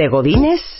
De Godines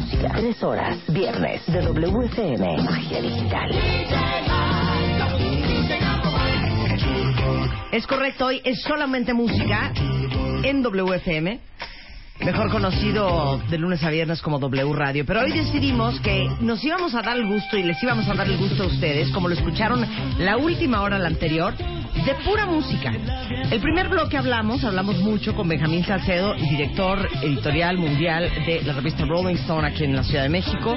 Música. Tres horas. Viernes de WFM. Magia digital. Es correcto, hoy es solamente música en WFM. Mejor conocido de lunes a viernes como W Radio. Pero hoy decidimos que nos íbamos a dar el gusto y les íbamos a dar el gusto a ustedes, como lo escucharon la última hora, la anterior, de pura música. El primer bloque hablamos, hablamos mucho con Benjamín Salcedo, director editorial mundial de la revista Rolling Stone aquí en la Ciudad de México,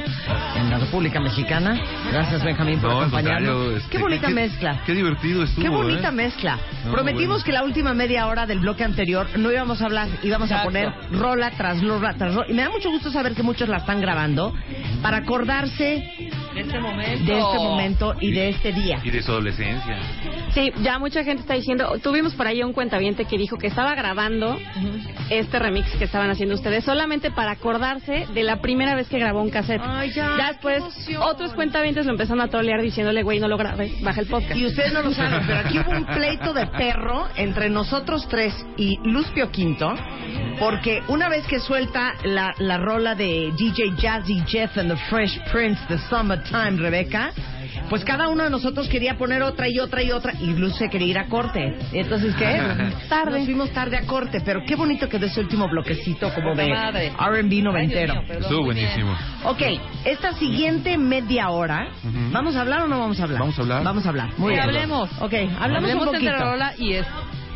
en la República Mexicana. Gracias Benjamín por No, acompañarnos. este, Qué bonita qué- mezcla. Qué divertido estuvo. Qué bonita ¿eh? mezcla. No, Prometimos bueno. que la última media hora del bloque anterior no íbamos a hablar, íbamos a poner rola tras rola tras rola. Y me da mucho gusto saber que muchos la están grabando para acordarse De este momento. de este momento y de este día. Y de su adolescencia. Sí, ya mucha gente está diciendo, tuvimos por ahí un cuentaviente que dijo que estaba grabando este remix que estaban haciendo ustedes solamente para acordarse de la primera vez que grabó un cassette. Ay, ya, Ya después otros cuentavientes lo empezaron a trolear diciéndole, güey, no lo grabes, baja el podcast. Y ustedes no lo saben, pero aquí hubo un pleito de perro entre nosotros tres y Luspio Quinto, porque una vez que suelta la, la rola de DJ Jazzy Jeff and the Fresh Prince, The Summertime, Rebeca, pues cada uno de nosotros quería poner otra y otra y otra, y Luz se quería ir a corte. Entonces, ¿qué? Tarde. Nos fuimos tarde a corte, pero qué bonito quedó ese último bloquecito como de. R&B noventero. Estuvo buenísimo. Ok, esta siguiente media hora. ¿vamos a hablar o no vamos a hablar? Vamos a hablar. Vamos a hablar. Muy bien. hablemos. Ok, hablamos Hablemos un entre poquito. rola y es.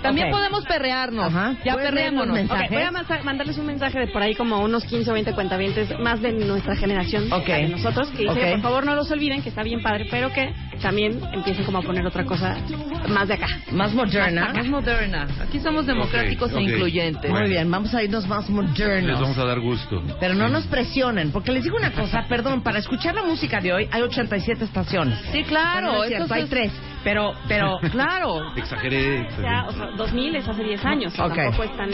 También podemos perrearnos. Ajá. Ya ¿Puedes leer los perreémonos. voy a masa- mandarles un mensaje de por ahí como unos 15 o 20 cuentavientes más de nuestra generación, Ok. la de nosotros, que que por favor no los olviden, que está bien padre, pero que también empiecen como a poner otra cosa más de acá. Más moderna. Más moderna. Aquí somos democráticos e incluyentes. Muy bien, vamos a irnos más Les vamos modernos. a dar gusto. Pero no nos presionen, porque les digo una cosa, perdón, para escuchar la música de hoy hay 87 estaciones. Sí, claro. Bueno, no es cierto, hay es- tres, pero, pero, Claro. Exageré. Ya, o sea, 2000 es hace 10 años, o sea, Ok. tampoco es tan...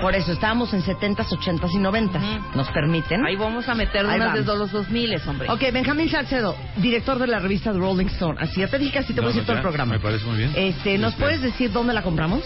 por eso estábamos en 70s, 80s y 90s. Ujú. ¿Nos permiten? Ahí vamos a meter Ahí unas de vamos. los 2000, hombre. Ok, Benjamín Salcedo, director de la revista The Rolling Stone. Así, ya te dije que así te voy a No, decir todo el programa. Me parece muy bien. Este, ¿nos Este, puedes decir dónde la compramos?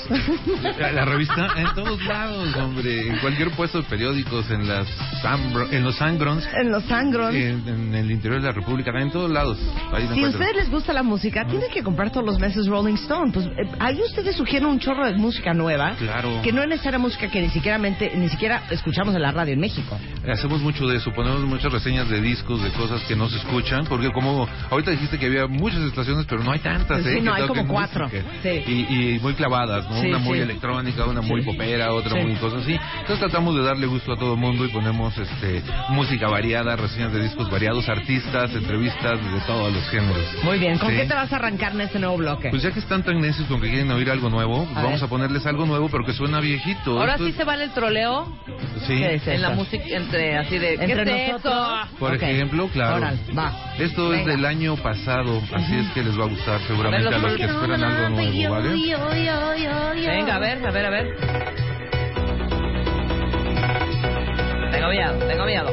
La, la revista en todos lados, hombre. En cualquier puesto de periódicos, en las Sambro- en los Sangrons, en los Sangron. en, en el interior de la República, en todos lados. Ahí Si a ustedes les gusta la música, tienen que comprar todos los meses Rolling Stone. Pues eh, ahí ustedes sugieren un chorro de música nueva. Claro. Que no es necesaria música que ni siquiera, mente- ni siquiera escuchamos en la radio en México. Hacemos mucho de eso, ponemos muchas reseñas de discos, de cosas que no se escuchan, porque como ahorita dijiste que había muchas estaciones, pero no hay tantas, ¿eh? no, que hay como cuatro. Sí. Y, y muy clavadas, ¿no? Sí, una muy sí. electrónica, una muy popera, otra muy cosas así. Entonces tratamos de darle gusto a todo el mundo y ponemos este música variada, reseñas de discos variados, artistas, entrevistas de todos los géneros. Muy bien, ¿con qué te vas a arrancar en este nuevo bloque? Pues ya que están tan necios con que quieren oír algo nuevo, pues A vamos ver. a ponerles algo nuevo, pero que suena viejito. Ahora Esto sí es- se vale el troleo Sí. ¿Qué es en la música entre así de ¿qué Entre nosotros. eso? Por ejemplo, claro. Órale, va. Esto Venga. es del año pasado, así es que les va a gustar seguramente A ver, a los que esperan algo nuevo, ¿vale? Venga, a ver, a ver, a ver. Tengo miedo, tengo miedo.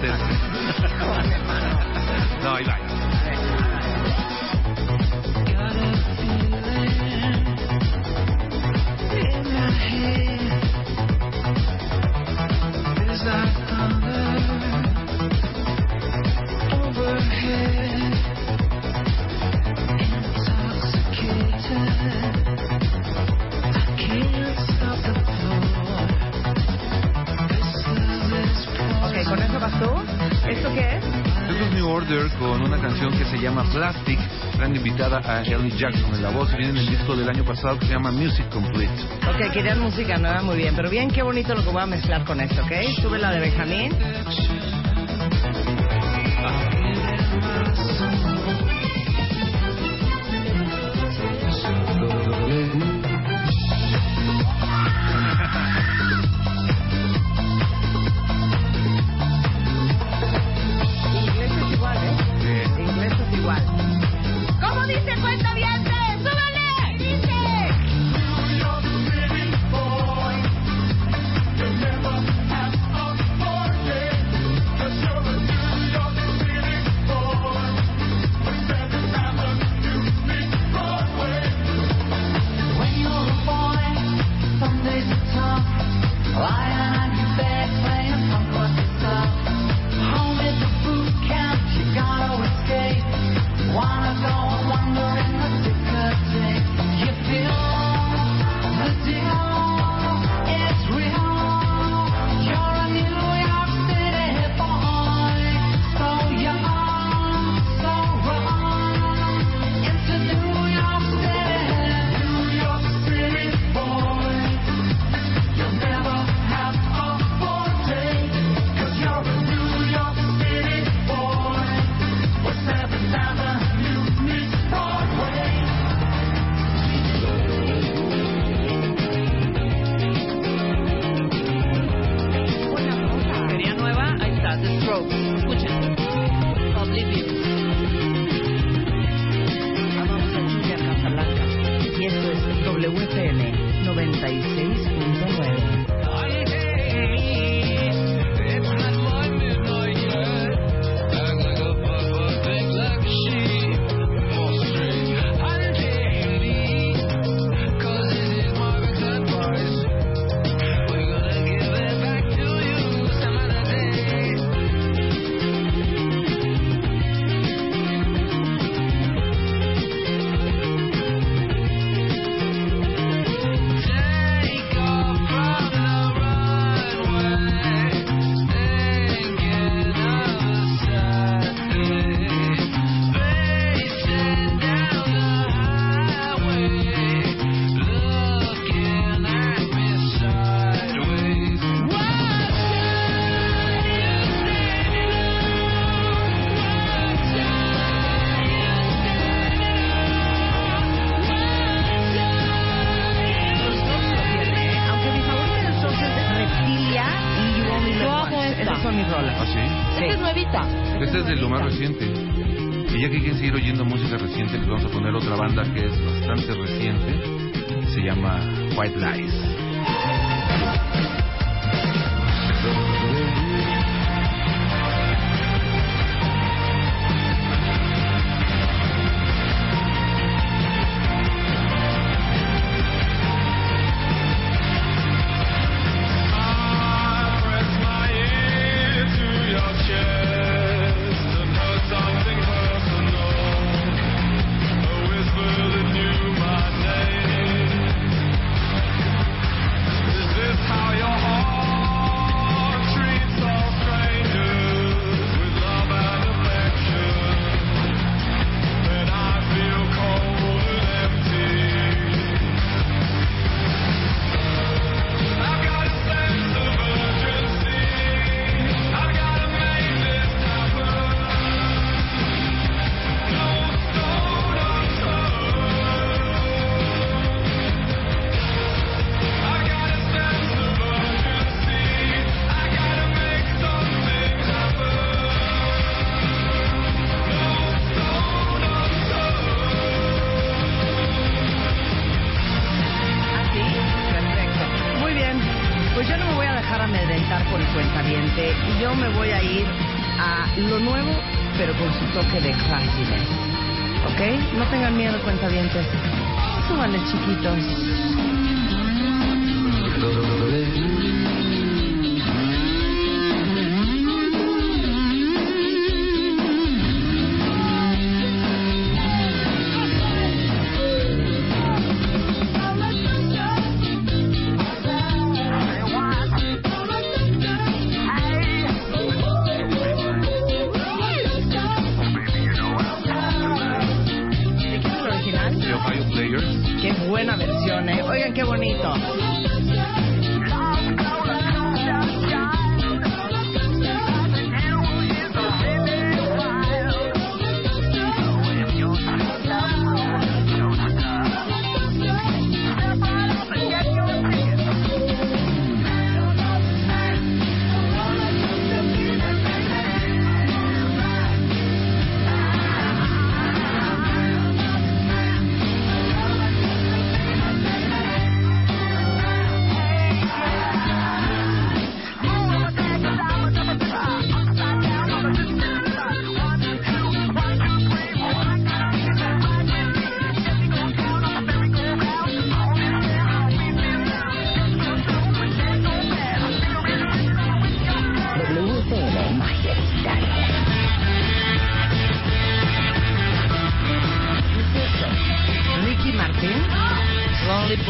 No, ahí va. Jackson en la voz. Viene en el disco del año pasado que se llama Music Complete. Ok, querían música nueva, muy bien. Pero bien, qué bonito lo que voy a mezclar con esto, ¿ok? Sube la de Benjamín.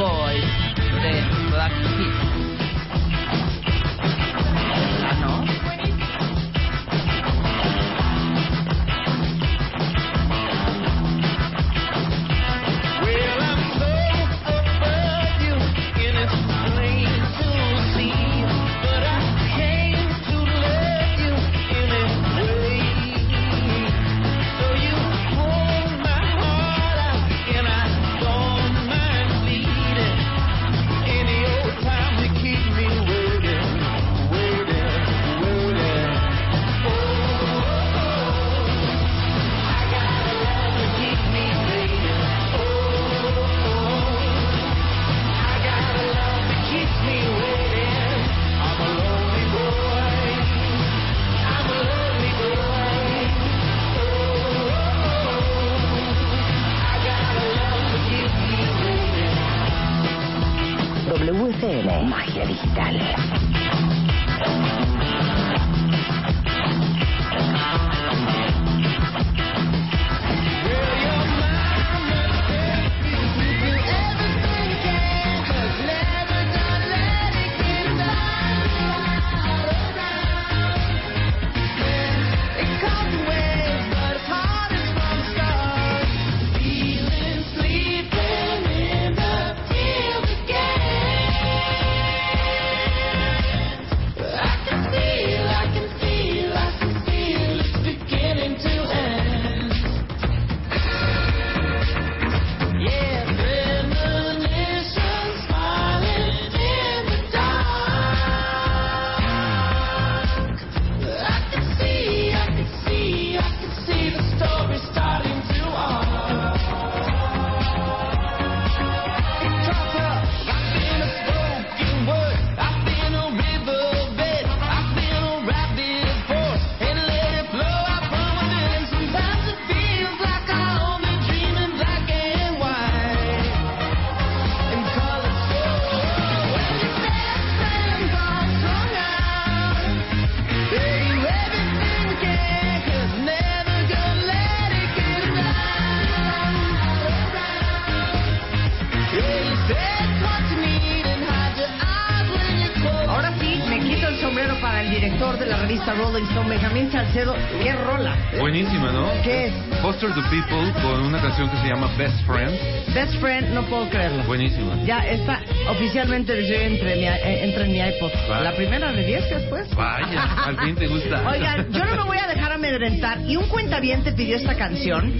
boys. Revista Rolling Stone, Benjamín Salcedo. ¡Qué rola! Buenísima, ¿no? ¿Qué es? Foster the People con una canción que se llama Best Friend. Best Friend, no puedo creerlo. Buenísima. Ya está oficialmente entre mi, eh, entra en mi iPod. Va. La primera de 10 después. Vaya, al fin te gusta. Oigan, yo no me voy a dejar amedrentar. Y un cuentaviente pidió esta canción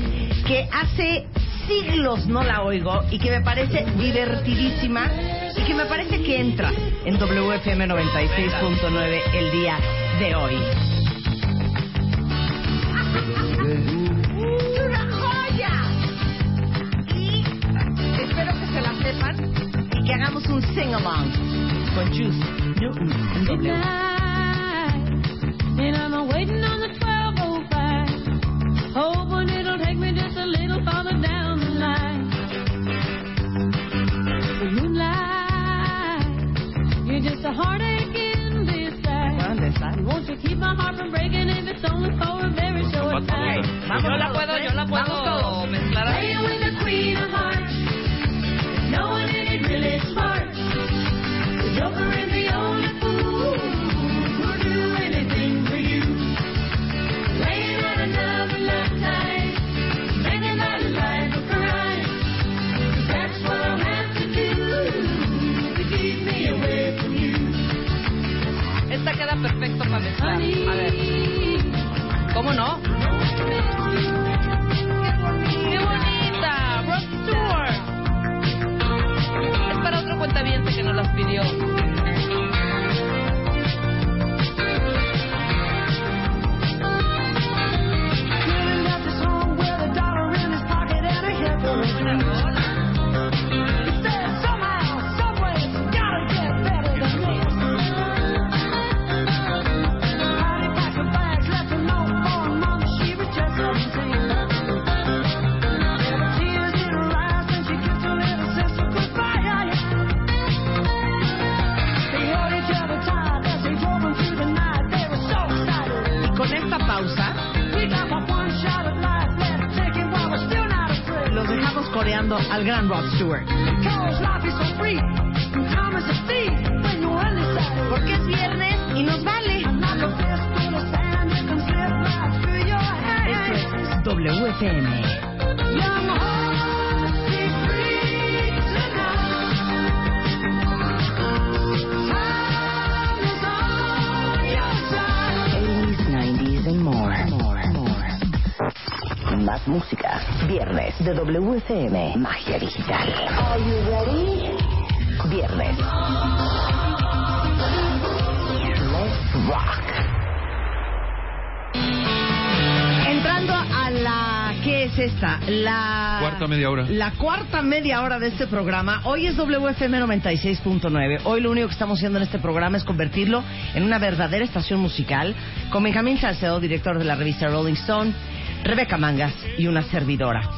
que hace siglos no la oigo y que me parece divertidísima y que me parece que entra en WFM 96.9 el día de hoy. ¡Es una joya! Y espero que se la sepan y que hagamos un sing-along con Juice Newton en W. And I'm waiting on the 1205, hoping it'll take me just a little farther down the line. The moonlight, you're just a heartache keep my heart from breaking if it's only for a very short time? Yo la puedo, yo la puedo mezclar así. More. Más música. Viernes de WFM. Magia digital. Are you ready? Viernes. Let's rock. Entrando a la... ¿Qué es esta? La... Cuarta media hora. La cuarta media hora de este programa. Hoy es WFM 96.9. Hoy lo único que estamos haciendo en este programa es convertirlo en una verdadera estación musical con Benjamín Salcedo, director de la revista Rolling Stone, Rebeca Mangas y una servidora.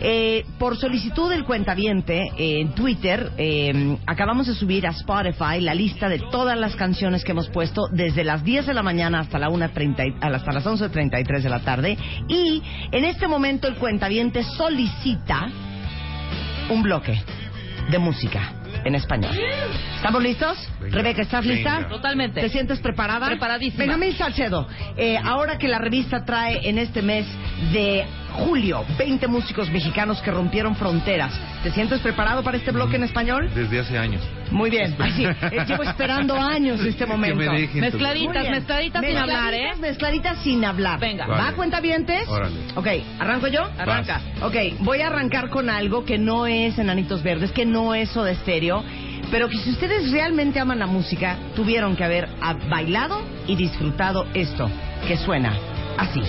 Eh, por solicitud del cuentaviente eh, en Twitter, eh, acabamos de subir a Spotify la lista de todas las canciones que hemos puesto desde las 10 de la mañana hasta, la 1:30 y- hasta las 11.33 de la tarde. Y en este momento el cuentaviente solicita un bloque de música en español. ¿Estamos listos? Venga. Rebeca, ¿estás lista? Venga. Totalmente. ¿Te sientes preparada? Preparadísima. Benjamín Salcedo, eh, ahora que la revista trae en este mes de julio 20 músicos mexicanos que rompieron fronteras, ¿te sientes preparado para este bloque en español? Desde hace años. Muy bien. Así, eh, llevo esperando años este momento. Que me dejen. Mezcladitas, mezcladitas sin hablar, ¿eh? Mezcladitas sin hablar. Venga. ¿Va, Vale. cuentavientes? Órale. Ok, ¿arranco yo? Arranca. Ok, voy a arrancar con algo que no es Enanitos Verdes, que no es Soda Stereo, pero que si ustedes realmente aman la música, tuvieron que haber bailado y disfrutado esto, que suena así.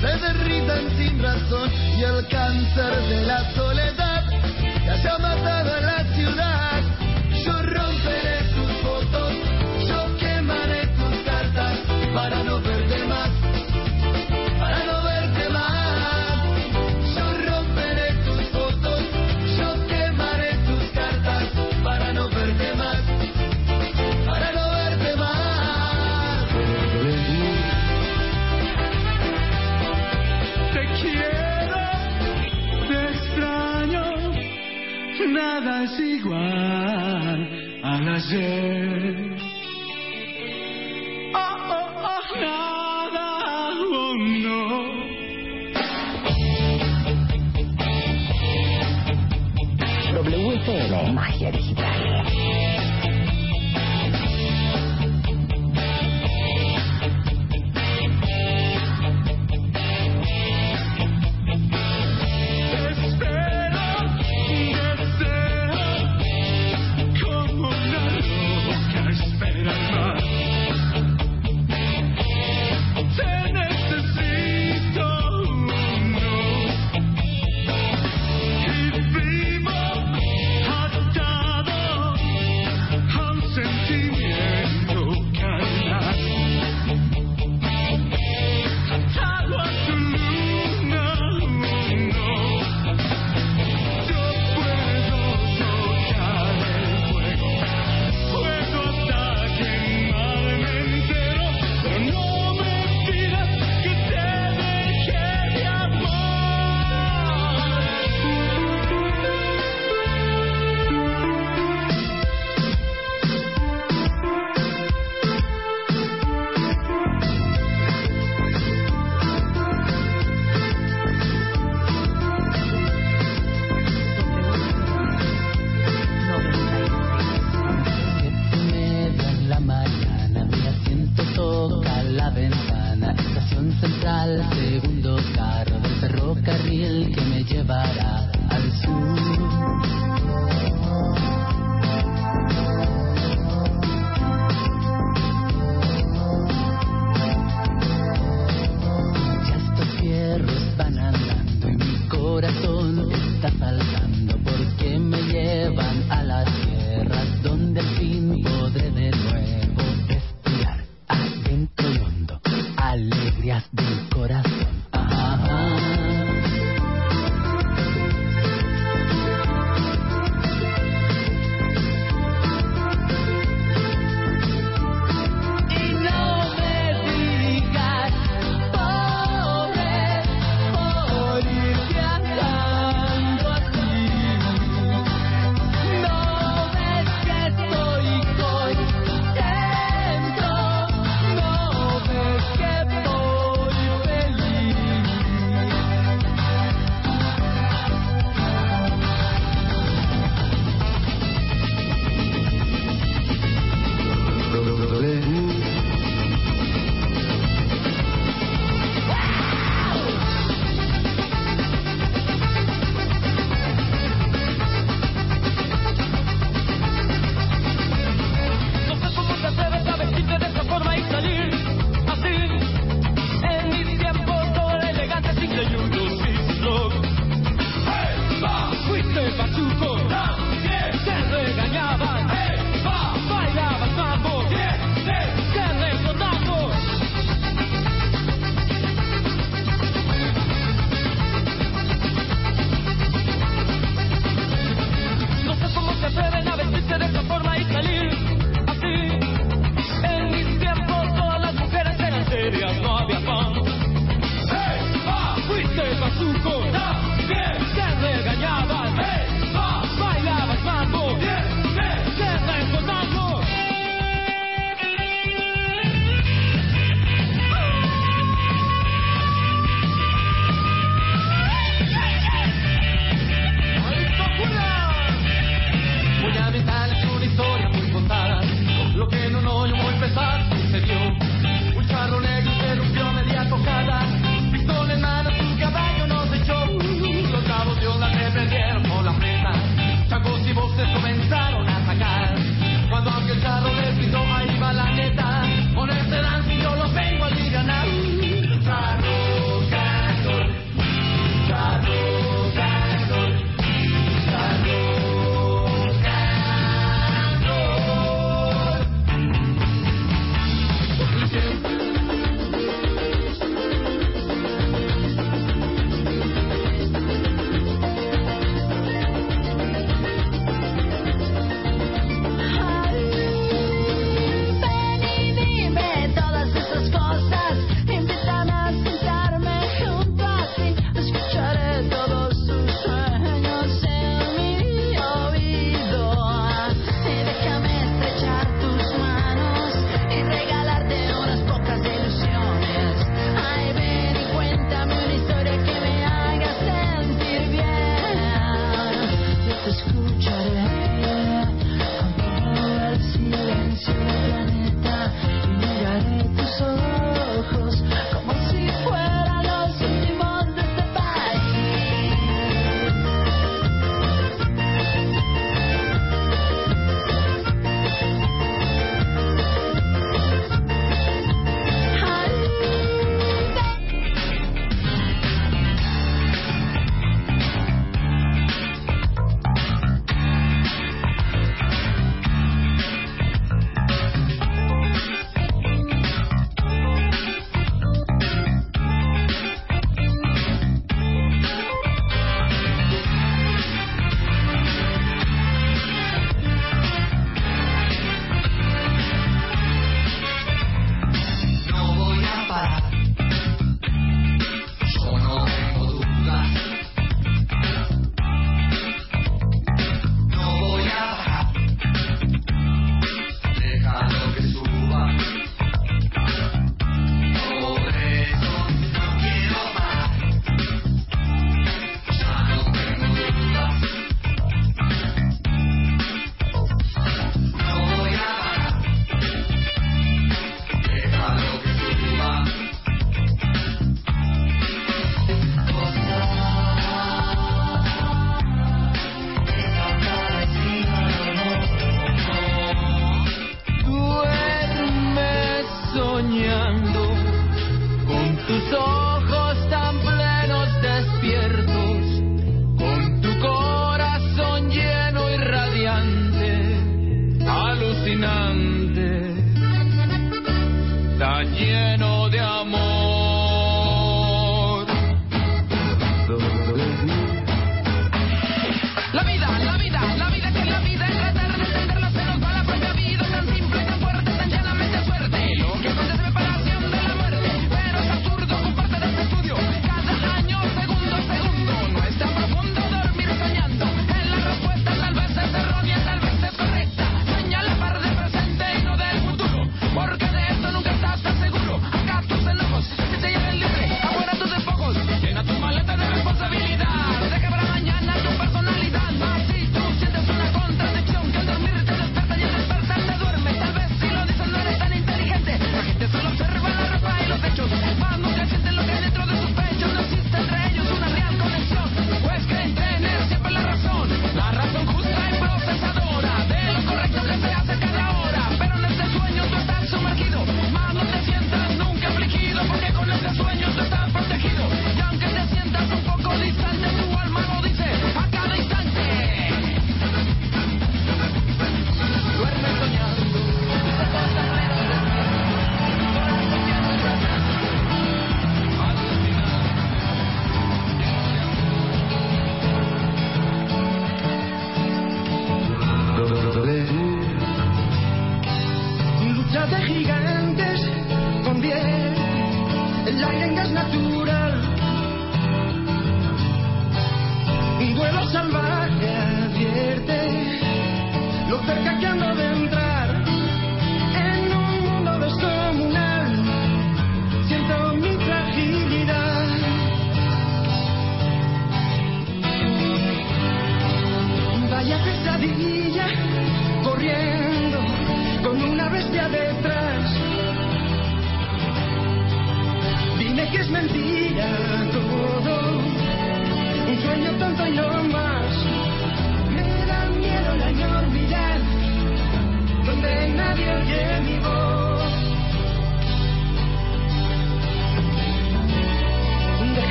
se derritan sin razón y el cáncer de la soledad te haya matado. nada es igual al ayer.